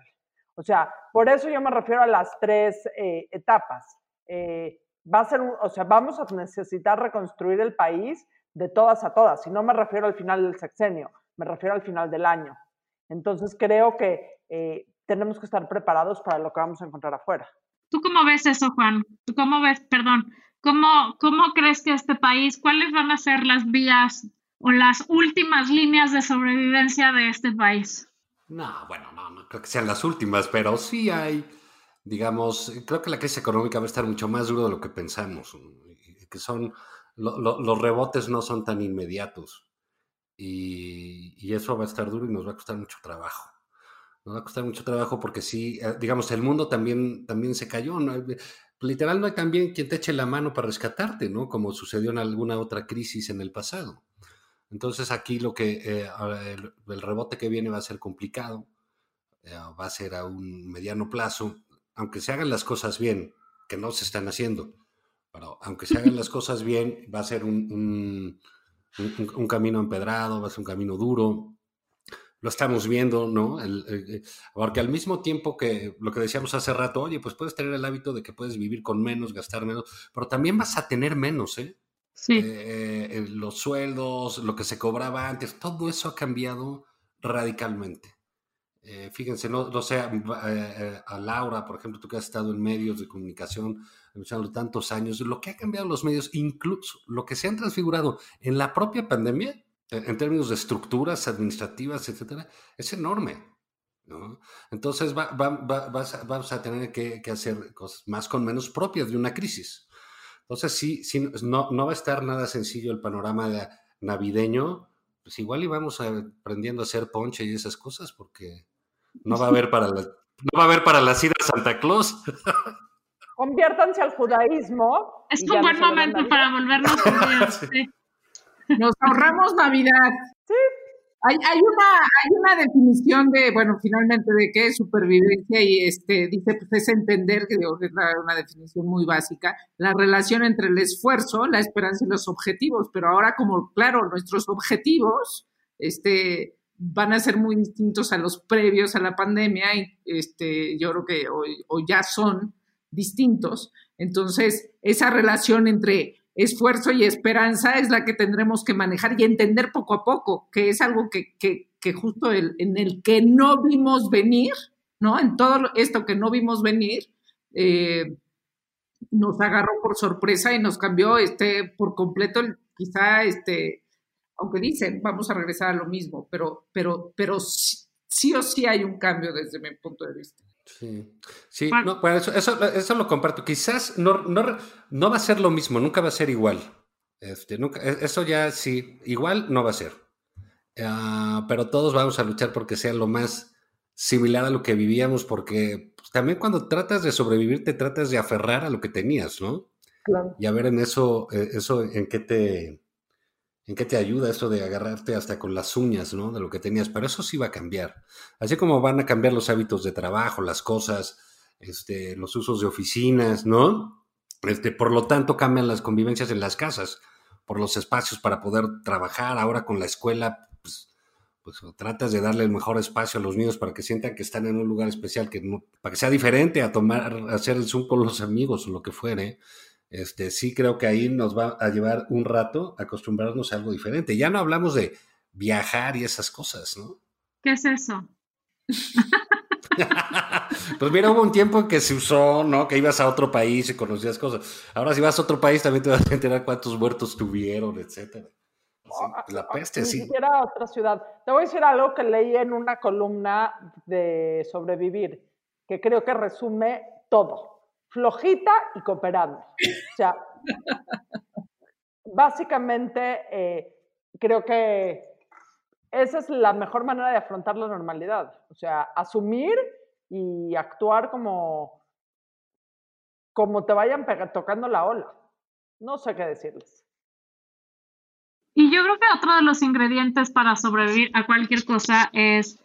O sea, por eso yo me refiero a las tres eh, etapas. Eh, va a ser, un- o sea, vamos a necesitar reconstruir el país de todas a todas. Y no me refiero al final del sexenio, me refiero al final del año. Entonces creo que eh, tenemos que estar preparados para lo que vamos a encontrar afuera. ¿Tú cómo ves eso, Juan? ¿Tú cómo ves, perdón, cómo, cómo crees que este país, cuáles van a ser las vías o las últimas líneas de sobrevivencia de este país? No, bueno, no, no creo que sean las últimas, pero sí hay, digamos, creo que la crisis económica va a estar mucho más duro de lo que pensamos, que son, lo- lo- los rebotes no son tan inmediatos y, y eso va a estar duro y nos va a costar mucho trabajo. Nos va a costar mucho trabajo porque sí, eh, digamos, el mundo también, también se cayó, ¿no? Literal, no hay también quien te eche la mano para rescatarte, ¿no? Como sucedió en alguna otra crisis en el pasado. Entonces aquí lo que eh, el, rebote que viene va a ser complicado, eh, va a ser a un mediano plazo, aunque se hagan las cosas bien, que no se están haciendo, pero aunque se hagan las cosas bien, va a ser un- un camino empedrado, va a ser un camino duro. Lo estamos viendo, ¿no? El- el- el- porque al mismo tiempo que lo que decíamos hace rato, oye, pues puedes tener el hábito de que puedes vivir con menos, gastar menos, pero también vas a tener menos, ¿eh? Sí. eh, eh, los sueldos, lo que se cobraba antes, todo eso ha cambiado radicalmente. Eh, fíjense, no, no sé, eh, eh, a Laura, por ejemplo, tú que has estado en medios de comunicación, luchando tantos años, lo que ha cambiado los medios, incluso lo que se han transfigurado en la propia pandemia, eh, en términos de estructuras administrativas, etcétera, es enorme. ¿no? Entonces va- va- va- vas a- vamos a tener que, que hacer cosas más con menos propias de una crisis. Entonces, sí, sí, no, no va a estar nada sencillo el panorama de- navideño. Pues igual íbamos aprendiendo a hacer ponche y esas cosas, porque no va a haber para la, no va a haber para la ida Santa Claus. Conviértanse al judaísmo. Es un buen momento para volvernos judíos. Sí. Nos ahorramos Navidad. Sí. Hay, hay, una, hay una definición de, bueno, finalmente de qué es supervivencia y este dice, pues es entender, que digo es una definición muy básica, la relación entre el esfuerzo, la esperanza y los objetivos. Pero ahora como, claro, nuestros objetivos este, van a ser muy distintos a los previos a la pandemia y este, yo creo que o ya son distintos. Entonces, esa relación entre esfuerzo y esperanza es la que tendremos que manejar y entender poco a poco, que es algo que, que, que justo el, en el que no vimos venir, ¿no? En todo esto que no vimos venir, eh, nos agarró por sorpresa y nos cambió este, por completo, quizá, este, aunque dicen, vamos a regresar a lo mismo, pero, pero, pero sí, sí o sí hay un cambio desde mi punto de vista. Sí, sí Juan. no, bueno, eso, eso, eso lo comparto. Quizás no, no, no va a ser lo mismo, nunca va a ser igual. Este, nunca, e- eso ya sí, igual no va a ser. Ah, pero todos vamos a luchar porque sea lo más similar a lo que vivíamos, porque pues, también cuando tratas de sobrevivir, te tratas de aferrar a lo que tenías, ¿no? Claro. Y a ver en eso, eh, eso en qué te, en qué te ayuda eso de agarrarte hasta con las uñas, ¿no? De lo que tenías. Pero eso sí va a cambiar. Así como van a cambiar los hábitos de trabajo, las cosas, este, los usos de oficinas, ¿no? Este, por lo tanto, cambian las convivencias en las casas, por los espacios para poder trabajar. Ahora con la escuela, pues, pues tratas de darle el mejor espacio a los niños para que sientan que están en un lugar especial, que no, para que sea diferente a tomar, hacer el Zoom con los amigos o lo que fuere. Este, sí creo que ahí nos va a llevar un rato acostumbrarnos a algo diferente. Ya no hablamos de viajar y esas cosas, ¿no? ¿Qué es eso? pues mira, hubo un tiempo en que se usó, ¿no? Que ibas a otro país y conocías cosas. Ahora si vas a otro país también te vas a enterar cuántos muertos tuvieron, etcétera. Sí, la peste, Ni sí. siquiera a otra ciudad. Te voy a decir algo que leí en una columna de sobrevivir, que creo que resume todo. Flojita y cooperando. O sea, básicamente eh, creo que esa es la mejor manera de afrontar la normalidad. O sea, asumir y actuar como, como te vayan tocando la ola. No sé qué decirles. Y yo creo que otro de los ingredientes para sobrevivir a cualquier cosa es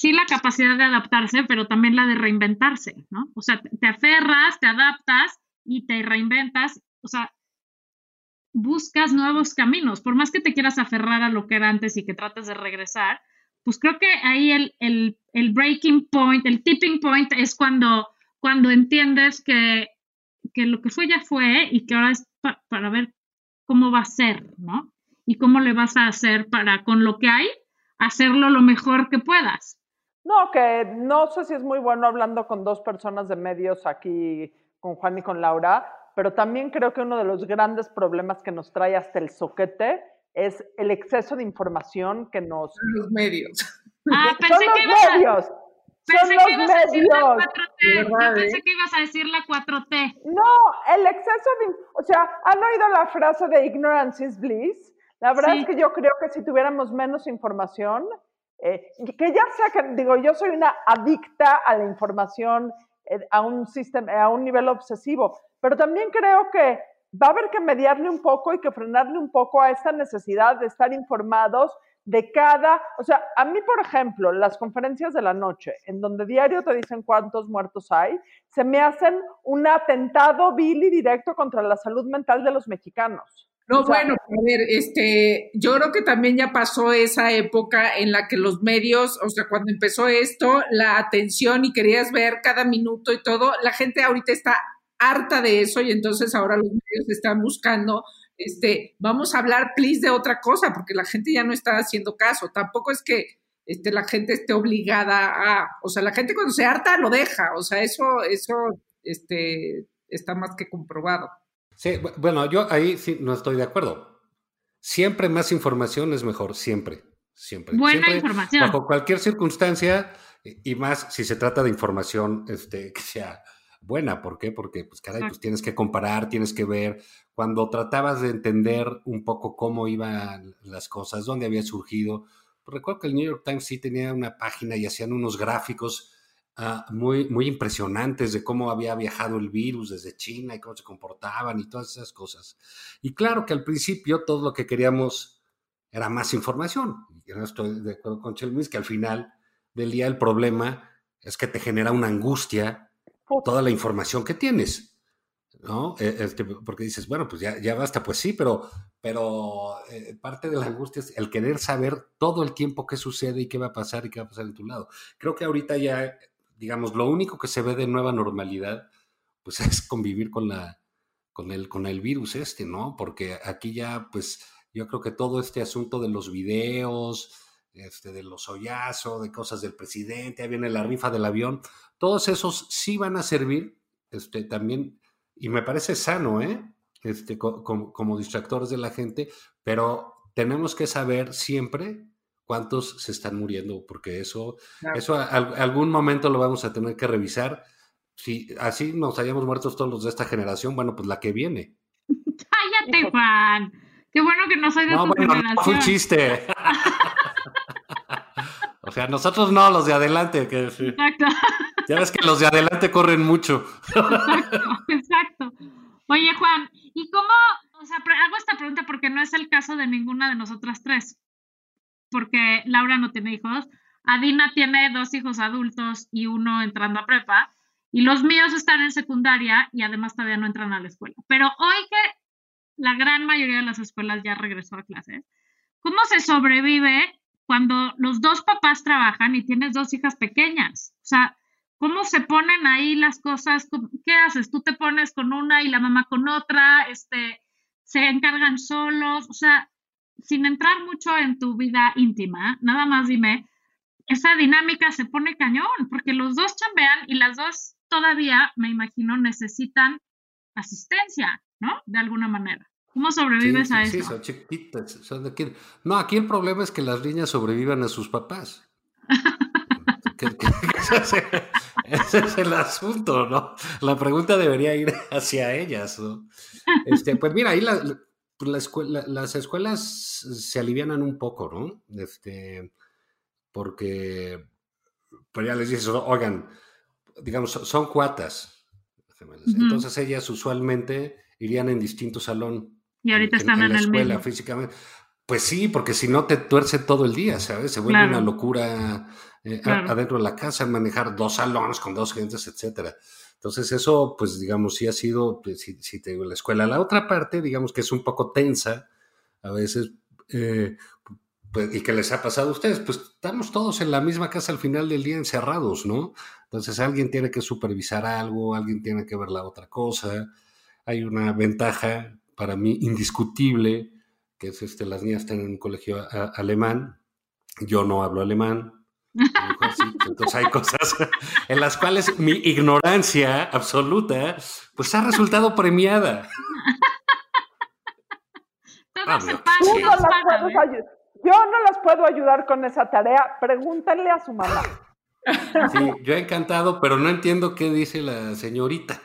sí la capacidad de adaptarse, pero también la de reinventarse, ¿no? O sea, te- aferras, te adaptas y te reinventas, o sea, buscas nuevos caminos, por más que te quieras aferrar a lo que era antes y que trates de regresar, pues creo que ahí el, el, el breaking point, el tipping point es cuando, cuando entiendes que, que lo que fue ya fue y que ahora es pa- para ver cómo va a ser, ¿no? Y cómo le vas a hacer para, con lo que hay, hacerlo lo mejor que puedas. No, que no sé si es muy bueno hablando con dos personas de medios aquí, con Juan y con Laura, pero también creo que uno de los grandes problemas que nos trae hasta el soquete es el exceso de información que nos... Los medios. Ah, Son pensé los que ibas a, medios, son pensé que los ibas a decir la medios. 4T. Yo ¿Verdad, pensé eh? que ibas a decir la 4T. No, el exceso de... O sea, ¿han oído la frase de ignorance is bliss? La verdad Sí. es que yo creo que si tuviéramos menos información, eh, que ya sea que, digo, yo soy una adicta a la información eh, a un sistema, a un nivel obsesivo, pero también creo que va a haber que mediarle un poco y que frenarle un poco a esta necesidad de estar informados de cada, o sea, a mí, por ejemplo, las conferencias de la noche, en donde diario te dicen cuántos muertos hay, se me hacen un atentado vil y directo contra la salud mental de los mexicanos. No, O sea, bueno, a ver, este, yo creo que también ya pasó esa época en la que los medios, o sea, cuando empezó esto, la atención y querías ver cada minuto y todo, la gente ahorita está harta de eso y entonces ahora los medios están buscando, este, vamos a hablar, please, de otra cosa, porque la gente ya no está haciendo caso. Tampoco es que este, la gente esté obligada a, o sea, la gente cuando se harta lo deja, o sea, eso, eso, este, está más que comprobado. Sí, bu- bueno, yo ahí sí no estoy de acuerdo. Siempre más información es mejor, siempre, siempre. Buena Siempre, información. Bajo cualquier circunstancia, y más si se trata de información este, que sea buena. ¿Por qué? Porque, pues, caray, pues tienes que comparar, tienes que ver. Cuando tratabas de entender un poco cómo iban las cosas, dónde había surgido, pues, recuerdo que el New York Times sí tenía una página y hacían unos gráficos ah, muy, muy impresionantes de cómo había viajado el virus desde China y cómo se comportaban y todas esas cosas. Y claro que al principio todo lo que queríamos era más información. Y yo no estoy de acuerdo con Chelmis que al final del día el problema es que te genera una angustia toda la información que tienes. ¿No? Eh, este, porque dices, bueno, pues ya, ya basta, pues sí, pero, pero eh, parte de la angustia es el querer saber todo el tiempo qué sucede y qué va a pasar y qué va a pasar en tu lado. Creo que ahorita ya, digamos, lo único que se ve de nueva normalidad, pues es convivir con la, con el, con el virus este, ¿no? Porque aquí ya, pues, yo creo que todo este asunto de los videos, este, de los hoyazos, de cosas del presidente, ahí viene la rifa del avión, todos esos sí van a servir, este, también, y me parece sano, ¿eh? Este, co- como, como distractores de la gente, pero tenemos que saber siempre cuántos se están muriendo, porque eso, Claro. eso a- algún momento lo vamos a tener que revisar. Si así nos hayamos muertos todos los de esta generación, bueno, pues la que viene. Cállate. Juan. Qué bueno que no soy de No, tu bueno, no, generación. fue un chiste. o sea, nosotros no, los de adelante. Que, Exacto. Ya ves que los de adelante corren mucho. Exacto, exacto. Oye, Juan, ¿y cómo? O sea, hago esta pregunta porque no es el caso de ninguna de nosotras tres. Porque Laura no tiene hijos, Adina tiene dos hijos adultos y uno entrando a prepa, y los míos están en secundaria y además todavía no entran a la escuela. Pero hoy que la gran mayoría de las escuelas ya regresó a clases, ¿cómo se sobrevive cuando los dos papás trabajan y tienes dos hijas pequeñas? O sea, ¿cómo se ponen ahí las cosas? ¿Cómo- ¿Qué haces? ¿Tú te pones con una y la mamá con otra? Este, ¿Se encargan solos? O sea, sin entrar mucho en tu vida íntima, nada más dime, esa dinámica se pone cañón, porque los dos chambean y las dos todavía, me imagino, necesitan asistencia, ¿no? De alguna manera. ¿Cómo sobrevives Sí, a sí, eso? son chiquitas. son aquí. No, aquí el problema es que las niñas sobrevivan a sus papás. Que- que- ese, es, ese es el asunto, ¿no? La pregunta debería ir hacia ellas, ¿no? Este, pues mira, ahí la- pues la escuela- las escuelas se alivianan un poco, ¿no? Este, porque pues ya les dices, oigan, digamos, son- cuatas. Entonces ellas usualmente irían en distinto salón. Y ahorita están en, la el escuela mismo. físicamente. Pues sí, porque si no te tuerce todo el día, ¿sabes? Se vuelve Claro. una locura eh, Claro. adentro de la casa, manejar dos salones con dos gentes, etcétera. Entonces eso, pues digamos, sí ha sido, pues, sí te digo, la escuela. La otra parte, digamos que es un poco tensa a veces, eh, pues, y que les ha pasado a ustedes, pues estamos todos en la misma casa al final del día encerrados, ¿no? Entonces alguien tiene que supervisar algo, alguien tiene que ver la otra cosa. Hay una ventaja para mí indiscutible, que es este, las niñas están en un colegio a- alemán, yo no hablo alemán. sí, Entonces hay cosas en las cuales mi ignorancia absoluta pues ha resultado premiada. Todo Ah, Yo no las puedo ayudar con esa tarea. Pregúntenle a su mamá. Sí, yo he encantado, pero no entiendo qué dice la señorita.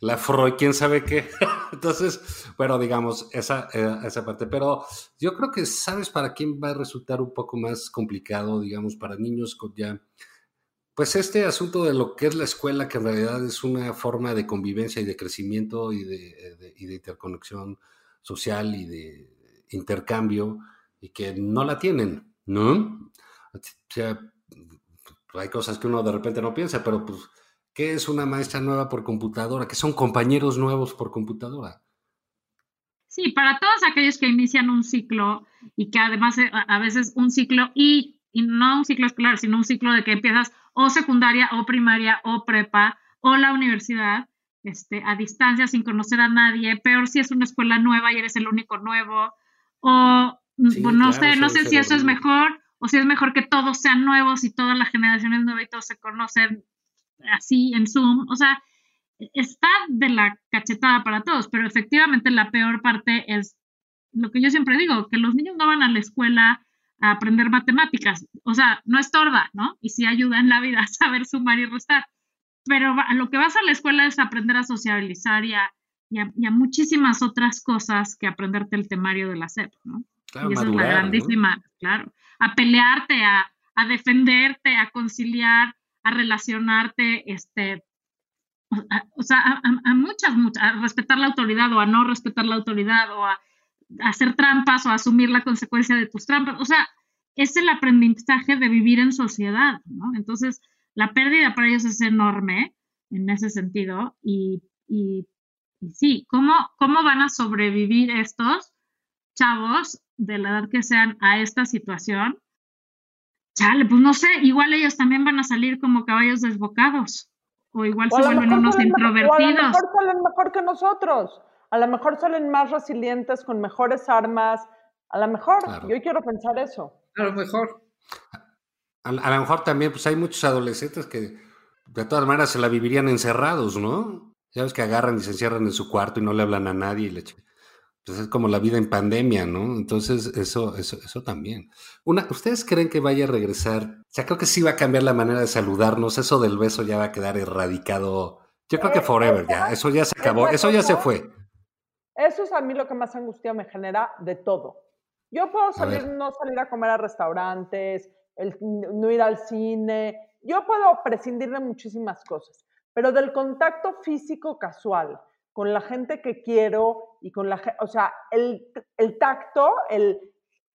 La Freud, quién sabe qué. Entonces, bueno, digamos, esa, eh, esa parte. Pero yo creo que sabes para quién va a resultar un poco más complicado, digamos, para niños con ya. Pues este asunto de lo que es la escuela, que en realidad es una forma de convivencia y de crecimiento y de, de- y de interconexión social y de intercambio, y que no la tienen, ¿no? O sea, hay cosas que uno de repente no piensa, pero pues, ¿qué es una maestra nueva por computadora? ¿Qué son compañeros nuevos por computadora? Sí, para todos aquellos que inician un ciclo y que además eh, a veces un ciclo y, y no un ciclo escolar, sino un ciclo de que empiezas o secundaria o primaria o prepa o la universidad este, a distancia sin conocer a nadie, peor si es una escuela nueva y eres el único nuevo o mm, Sí, pues, no claro, sé, no sé si eso es mejor o si es mejor que todos sean nuevos y toda la generación es nueva y todos se conocen así en Zoom, o sea, está de la cachetada para todos, pero efectivamente la peor parte es lo que yo siempre digo, que los niños no van a la escuela a aprender matemáticas, o sea, no estorba, ¿no? Y sí ayuda en la vida a saber sumar y restar, pero va- a lo que vas a la escuela es aprender a socializar y a, y a- y a muchísimas otras cosas que aprenderte el temario de la SEP, ¿no? Claro, y esa es la madurar, ¿no? grandísima, claro, a pelearte, a, a defenderte, a conciliar, a relacionarte, este, o sea, a, muchas, muchas, a respetar la autoridad o a no respetar la autoridad o a, a hacer trampas o a asumir la consecuencia de tus trampas. O sea, es el aprendizaje de vivir en sociedad, ¿no? Entonces, la pérdida para ellos es enorme en ese sentido y, y, y sí, ¿cómo, ¿cómo van a sobrevivir estos chavos de la edad que sean a esta situación? Chale, pues no sé, igual ellos también van a salir como caballos desbocados o igual O se vuelven unos salen mejor- o a lo introvertidos. mejor salen mejor que nosotros. A lo mejor salen más resilientes, con mejores armas. A lo mejor, Claro. yo quiero pensar eso. A lo mejor. A, a lo mejor también, pues hay muchos adolescentes que de todas maneras se la vivirían encerrados, ¿no? Ya ves que agarran y se encierran en su cuarto y no le hablan a nadie y le ch- Pues es como la vida en pandemia, ¿no? Entonces, eso, eso, eso también. Una, ¿Ustedes creen que vaya a regresar? O sea, creo que sí va a cambiar la manera de saludarnos. Eso del beso ya va a quedar erradicado. Yo creo que forever ya. Eso ya se acabó. Eso ya se fue. Eso es a mí lo que más angustia me genera de todo. Yo puedo salir, no salir a comer a restaurantes, el no ir al cine. Yo puedo prescindir de muchísimas cosas, pero del contacto físico casual con la gente que quiero y con la gente, o sea, el, el tacto, el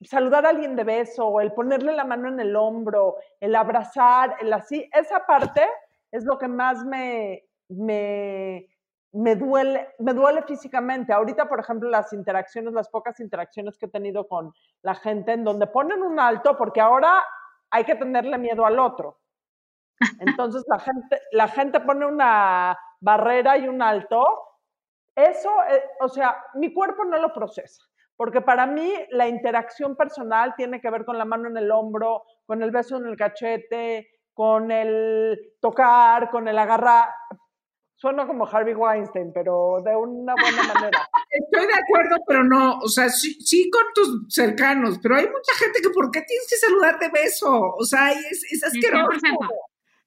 saludar a alguien de beso, el ponerle la mano en el hombro, el abrazar, el así, esa parte es lo que más me, me, me duele, me duele físicamente. Ahorita, por ejemplo, las interacciones, las pocas interacciones que he tenido con la gente en donde ponen un alto, porque ahora hay que tenerle miedo al otro. Entonces la gente, la gente pone una barrera y un alto. Eso, eh, o sea, mi cuerpo no lo procesa. Porque para mí la interacción personal tiene que ver con la mano en el hombro, con el beso en el cachete, con el tocar, con el agarrar. Suena como Harvey Weinstein, pero de una buena manera. Estoy de acuerdo, pero no, o sea, sí, sí, con tus cercanos, pero hay mucha gente que ¿por qué tienes que saludar de beso? O sea, es, es asqueroso. 100%.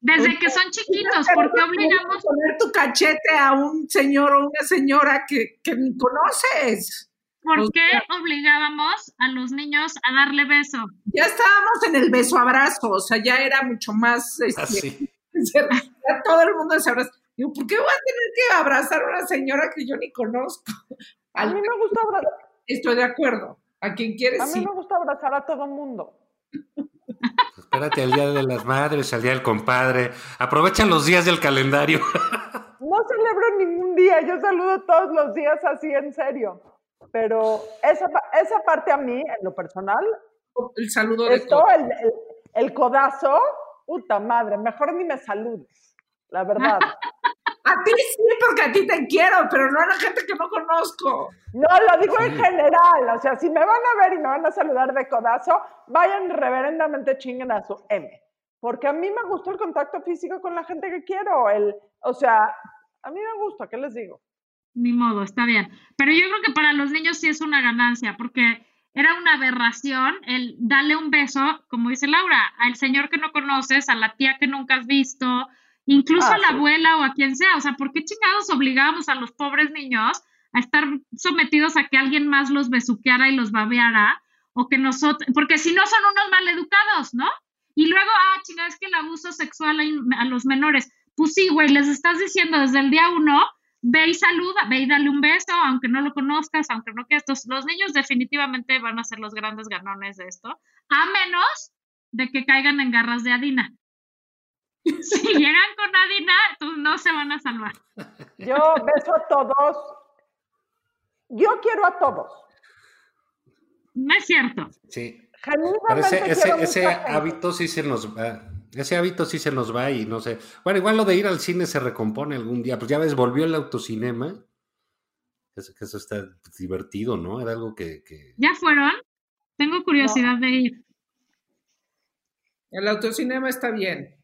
Desde que son chiquitos, ¿por qué obligamos? poner tu cachete a un señor o una señora que, que ni conoces? ¿Por O qué sea- obligábamos a los niños a darle beso? Ya estábamos en el beso abrazo, o sea, ya era mucho más, este, Así. ya todo el mundo se abraza. Digo, ¿por qué voy a tener que abrazar a una señora que yo ni conozco? A mí me gusta abrazar, estoy de acuerdo. A quien quieres, a mí sí. me gusta abrazar a todo mundo. Espérate al Día de las Madres, al Día del Compadre. Aprovecha los días del calendario. No celebro ningún día, yo saludo todos los días así en serio. Pero esa, esa parte a mí, en lo personal, El saludo de esto, todo. el, el, el codazo, puta madre, mejor ni me saludes, la verdad. A ti sí, porque a ti te quiero, pero no a la gente que no conozco. No, lo digo en general, o sea, si me van a ver y me van a saludar de codazo, vayan reverendamente chinguen a su M. Porque a mí me gustó el contacto físico con la gente que quiero, el, o sea, a mí me gusta, ¿qué les digo? Ni modo, está bien. Pero yo creo que para los niños sí es una ganancia, porque era una aberración el darle un beso, como dice Laura, al señor que no conoces, a la tía que nunca has visto, incluso Ah, a la sí. abuela o a quien sea. O sea, ¿por qué chingados obligábamos a los pobres niños a estar sometidos a que alguien más los besuqueara y los babeara? O que nosotros, porque si no son unos maleducados, ¿no? Y luego, ah, chingada, es que el abuso sexual a, a los menores. Pues sí, güey, les estás diciendo desde el día uno, ve y saluda, ve y dale un beso, aunque no lo conozcas, aunque no quieras. Los niños definitivamente van a ser los grandes ganones de esto, a menos de que caigan en garras de Adina. Si llegan con Adina, entonces no se van a salvar. Yo beso a todos. Yo quiero a todos. No es cierto. Sí. Pero ese, ese, hábito sí se nos va. Ese hábito sí se nos va y no sé. Bueno, igual lo de ir al cine se recompone algún día. Pues ya ves, volvió el autocinema. Eso, que eso está divertido, ¿no? Era algo que. que- ¿Ya fueron? Tengo curiosidad de ir. El autocinema está bien.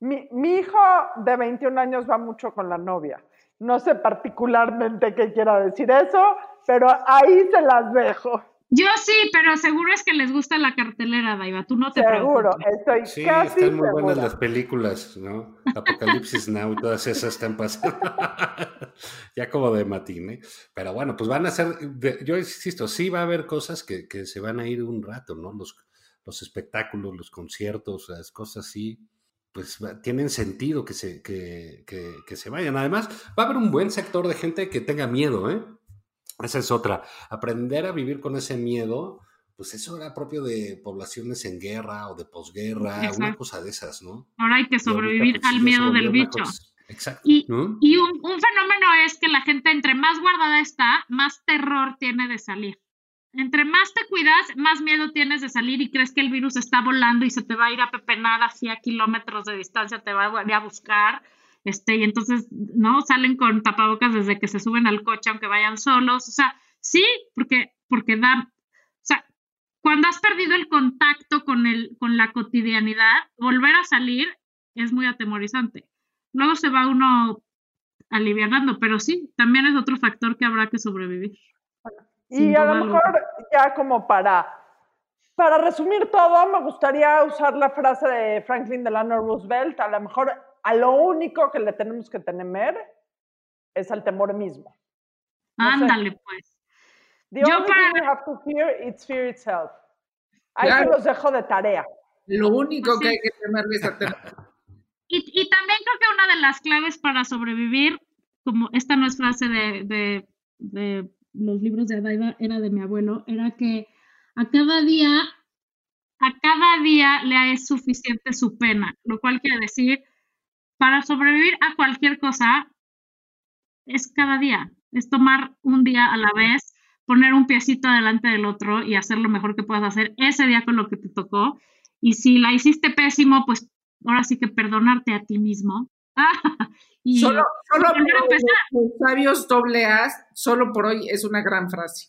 Mi, mi hijo de 21 años va mucho con la novia. No sé particularmente qué quiera decir eso, pero ahí se las dejo. Yo sí, pero seguro es que les gusta la cartelera, Daiva. Tú no te Seguro, preocupes. estoy Sí, casi están muy buenas las películas, ¿no? Apocalipsis Now, todas esas están pasando. ya como de matine. Pero bueno, pues van a ser. Yo insisto, sí va a haber cosas que, que se van a ir un rato, ¿no? Los, los espectáculos, los conciertos, las cosas así. Pues tienen sentido que se, que, que- que se vayan. Además, va a haber un buen sector de gente que tenga miedo, ¿eh? Esa es otra. Aprender a vivir con ese miedo, pues eso era propio de poblaciones en guerra o de posguerra, una cosa de esas, ¿no? Ahora hay que ahorita, sobrevivir pues, al miedo del bicho. cosa- Exacto. Y, ¿no? y un, un fenómeno es que la gente entre más guardada está, más terror tiene de salir. Entre más te cuidas, más miedo tienes de salir y crees que el virus está volando y se te va a ir a pepenar así a kilómetros de distancia, te va a a buscar. Este, y entonces, ¿no? Salen con tapabocas desde que se suben al coche, aunque vayan solos. O sea, sí, porque, porque da, o sea, cuando has perdido el contacto con el, con la cotidianidad, volver a salir es muy atemorizante. Luego se va uno alivianando, pero sí, también es otro factor que habrá que sobrevivir. Y a lo mejor, ya como para, para resumir todo, me gustaría usar la frase de Franklin Delano Roosevelt. A lo mejor a lo único que le tenemos que temer es al temor mismo. No sé. Ándale, pues. The Yo only para- thing you have to fear is fear itself. Ahí Claro. se los dejo de tarea. Lo único Pues sí. que hay que temerle es a tener. Y, y también creo que una de las claves para sobrevivir, como esta no es frase de, de, de los libros de Adaiba, era de mi abuelo, era que a cada día, a cada día le es suficiente su pena, lo cual quiere decir, para sobrevivir a cualquier cosa, es cada día, es tomar un día a la vez, poner un piecito delante del otro y hacer lo mejor que puedas hacer ese día con lo que te tocó. Y si la hiciste pésimo, pues ahora sí que perdonarte a ti mismo. y Solo, por los sabios doble A, solo por hoy es una gran frase.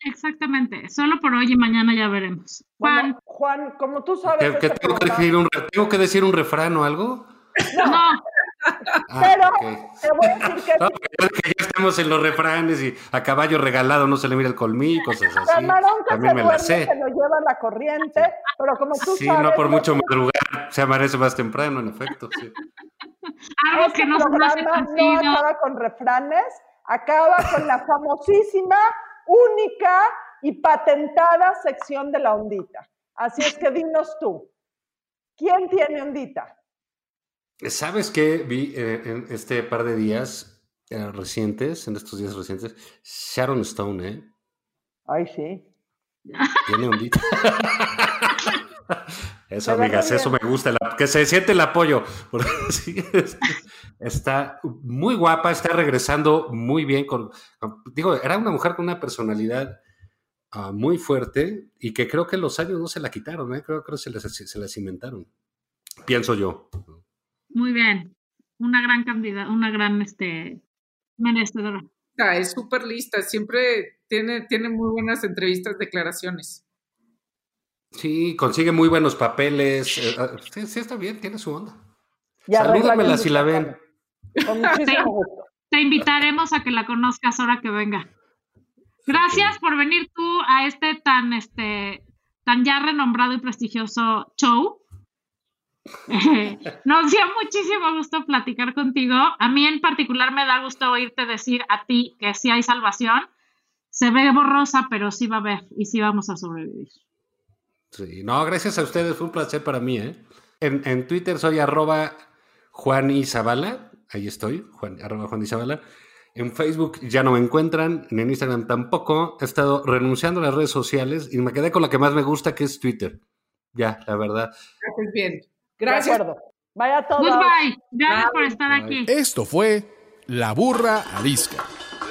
Exactamente, solo por hoy y mañana ya veremos. Juan, Bueno, Juan, como tú sabes, ¿Que, que tengo, que decir un, re- ¿Tengo que decir un refrán o algo? no, Ah, pero te voy a decir que No, ya- que ya estamos en los refranes y a caballo regalado no se le mira el colmillo y cosas así. camarón que También se me duerme la sé. se lo lleva la corriente, pero como tú Sí, sabes... no por mucho madrugar, se amanece más temprano, en efecto. sí. Algo Este que no programa no acaba con refranes, acaba con la famosísima, única y patentada sección de la ondita. Así es que dinos tú, ¿quién tiene ondita? ¿Sabes qué? Vi eh, en este par de días eh, recientes, en estos días recientes, Sharon Stone, ¿eh? Ay, sí. Tiene ondita. Eso, amigas, eso me gusta, la- que se siente el apoyo. porque sí, es- está muy guapa, está regresando muy bien. Con, con- digo, era una mujer con una personalidad ah, muy fuerte y que creo que los años no se la quitaron, ¿eh? creo que se, las- se la cimentaron. Pienso yo. Muy bien, una gran candidata, una gran este merecedora. Ah, Es súper lista, siempre tiene, tiene muy buenas entrevistas, declaraciones. Sí, consigue muy buenos papeles. eh, ah, sí, sí, está bien, tiene su onda. Salúdamela si la ven. Con muchísimo gusto. Te invitaremos a que la conozcas ahora que venga. Gracias por venir tú a este tan este tan ya renombrado y prestigioso show. Nos dio muchísimo gusto platicar contigo. A mí en particular me da gusto oírte decir a ti que sí hay salvación. Se ve borrosa, pero sí va a haber y sí vamos a sobrevivir. Sí, no, gracias a ustedes, fue un placer para mí, ¿eh? En, en Twitter soy arroba Juan Izabala, ahí estoy, Juan, arroba Juan Izabala. En Facebook ya no me encuentran, en Instagram tampoco. He estado renunciando a las redes sociales y me quedé con la que más me gusta, que es Twitter. Ya, la verdad. Haces bien. Gracias. Vaya todo. Goodbye. Gracias por Bye. estar Bye. aquí. Esto fue La Burra Arisca.